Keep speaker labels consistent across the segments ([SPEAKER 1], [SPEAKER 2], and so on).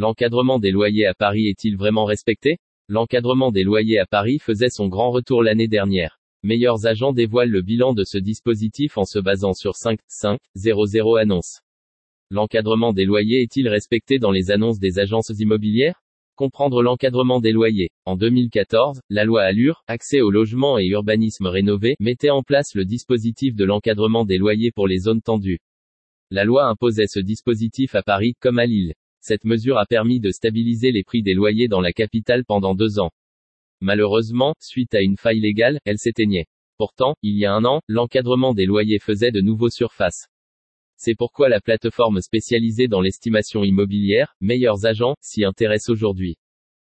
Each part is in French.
[SPEAKER 1] L'encadrement des loyers à Paris est-il vraiment respecté? L'encadrement des loyers à Paris faisait son grand retour l'année dernière. Meilleurs agents dévoilent le bilan de ce dispositif en se basant sur 5, 5, 0, 0 annonces. L'encadrement des loyers est-il respecté dans les annonces des agences immobilières? Comprendre l'encadrement des loyers. En 2014, la loi Allure, accès au logement et urbanisme rénové, mettait en place le dispositif de l'encadrement des loyers pour les zones tendues. La loi imposait ce dispositif à Paris, comme à Lille. Cette mesure a permis de stabiliser les prix des loyers dans la capitale pendant deux ans. Malheureusement, suite à une faille légale, elle s'éteignait. Pourtant, il y a un an, l'encadrement des loyers faisait de nouveaux surfaces. C'est pourquoi la plateforme spécialisée dans l'estimation immobilière, Meilleurs Agents, s'y intéresse aujourd'hui.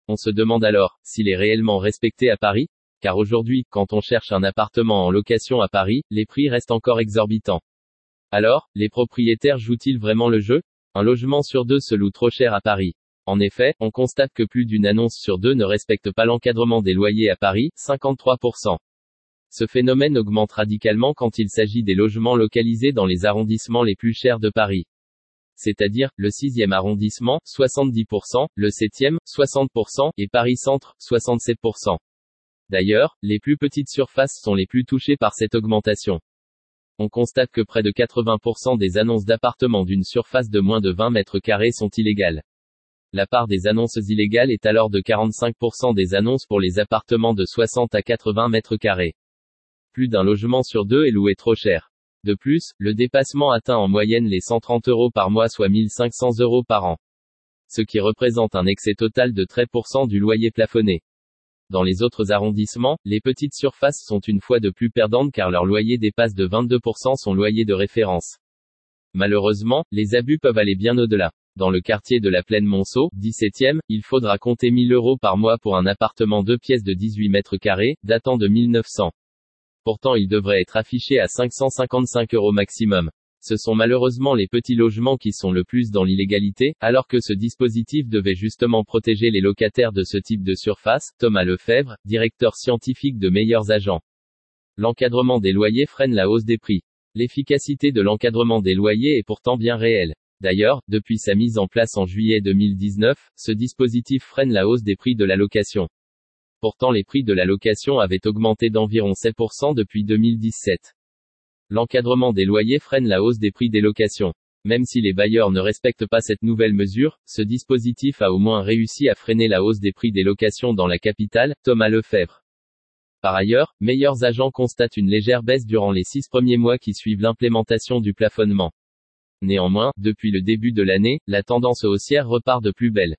[SPEAKER 1] On se demande alors, s'il est réellement respecté à Paris? Car aujourd'hui, quand on cherche un appartement en location à Paris, les prix restent encore exorbitants. Alors, les propriétaires jouent-ils vraiment le jeu? Un logement sur deux se loue trop cher à Paris. En effet, on constate que plus d'une annonce sur deux ne respecte pas l'encadrement des loyers à Paris, 53%. Ce phénomène augmente radicalement quand il s'agit des logements localisés dans les arrondissements les plus chers de Paris. C'est-à-dire, le 6e arrondissement, 70%, le 7e, 60%, et Paris Centre, 67%. D'ailleurs, les plus petites surfaces sont les plus touchées par cette augmentation. On constate que près de 80% des annonces d'appartements d'une surface de moins de 20 mètres carrés sont illégales. La part des annonces illégales est alors de 45% des annonces pour les appartements de 60 à 80 mètres carrés. Plus d'un logement sur deux est loué trop cher. De plus, le dépassement atteint en moyenne les 130 euros par mois soit 1500 euros par an. Ce qui représente un excès total de 13% du loyer plafonné. Dans les autres arrondissements, les petites surfaces sont une fois de plus perdantes car leur loyer dépasse de 22% son loyer de référence. Malheureusement, les abus peuvent aller bien au-delà. Dans le quartier de la Plaine Monceau, 17e, il faudra compter 1000 euros par mois pour un appartement deux pièces de 18 mètres carrés, datant de 1900. Pourtant il devrait être affiché à 555 euros maximum. Ce sont malheureusement les petits logements qui sont le plus dans l'illégalité, alors que ce dispositif devait justement protéger les locataires de ce type de surface, Thomas Lefebvre, directeur scientifique de Meilleurs Agents. L'encadrement des loyers freine la hausse des prix. L'efficacité de l'encadrement des loyers est pourtant bien réelle. D'ailleurs, depuis sa mise en place en juillet 2019, ce dispositif freine la hausse des prix de la location. Pourtant les prix de la location avaient augmenté d'environ 7% depuis 2017. L'encadrement des loyers freine la hausse des prix des locations. Même si les bailleurs ne respectent pas cette nouvelle mesure, ce dispositif a au moins réussi à freiner la hausse des prix des locations dans la capitale, Thomas Lefebvre. Par ailleurs, Meilleurs Agents constatent une légère baisse durant les six premiers mois qui suivent l'implémentation du plafonnement. Néanmoins, depuis le début de l'année, la tendance haussière repart de plus belle.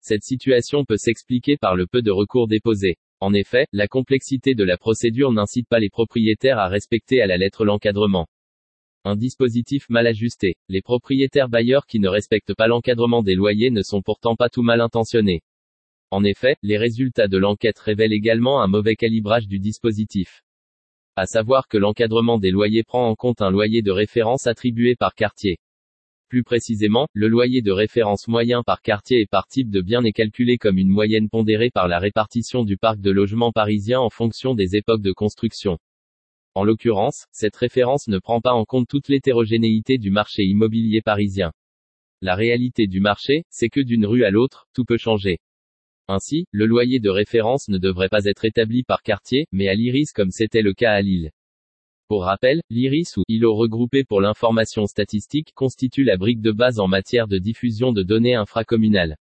[SPEAKER 1] Cette situation peut s'expliquer par le peu de recours déposés. En effet, la complexité de la procédure n'incite pas les propriétaires à respecter à la lettre l'encadrement. Un dispositif mal ajusté. Les propriétaires bailleurs qui ne respectent pas l'encadrement des loyers ne sont pourtant pas tout mal intentionnés. En effet, les résultats de l'enquête révèlent également un mauvais calibrage du dispositif. À savoir que l'encadrement des loyers prend en compte un loyer de référence attribué par quartier. Plus précisément, le loyer de référence moyen par quartier et par type de bien est calculé comme une moyenne pondérée par la répartition du parc de logements parisiens en fonction des époques de construction. En l'occurrence, cette référence ne prend pas en compte toute l'hétérogénéité du marché immobilier parisien. La réalité du marché, c'est que d'une rue à l'autre, tout peut changer. Ainsi, le loyer de référence ne devrait pas être établi par quartier, mais à l'iris comme c'était le cas à Lille. Pour rappel, l'IRIS ou ILO regroupé pour l'information statistique constitue la brique de base en matière de diffusion de données infracommunales.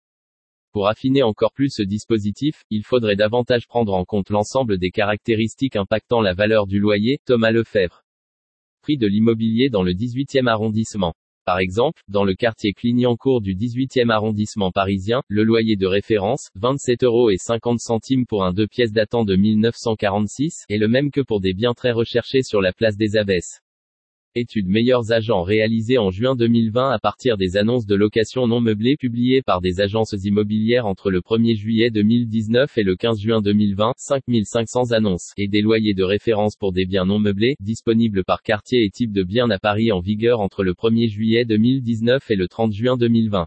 [SPEAKER 1] Pour affiner encore plus ce dispositif, il faudrait davantage prendre en compte l'ensemble des caractéristiques impactant la valeur du loyer, Thomas Lefebvre. Prix de l'immobilier dans le 18e arrondissement. Par exemple, dans le quartier Clignancourt du 18e arrondissement parisien, le loyer de référence, 27 euros et 50 centimes pour un deux pièces datant de 1946, est le même que pour des biens très recherchés sur la place des Abbesses. Étude meilleurs agents réalisée en juin 2020 à partir des annonces de location non meublées publiées par des agences immobilières entre le 1er juillet 2019 et le 15 juin 2020, 5500 annonces, et des loyers de référence pour des biens non meublés, disponibles par quartier et type de biens à Paris en vigueur entre le 1er juillet 2019 et le 30 juin 2020.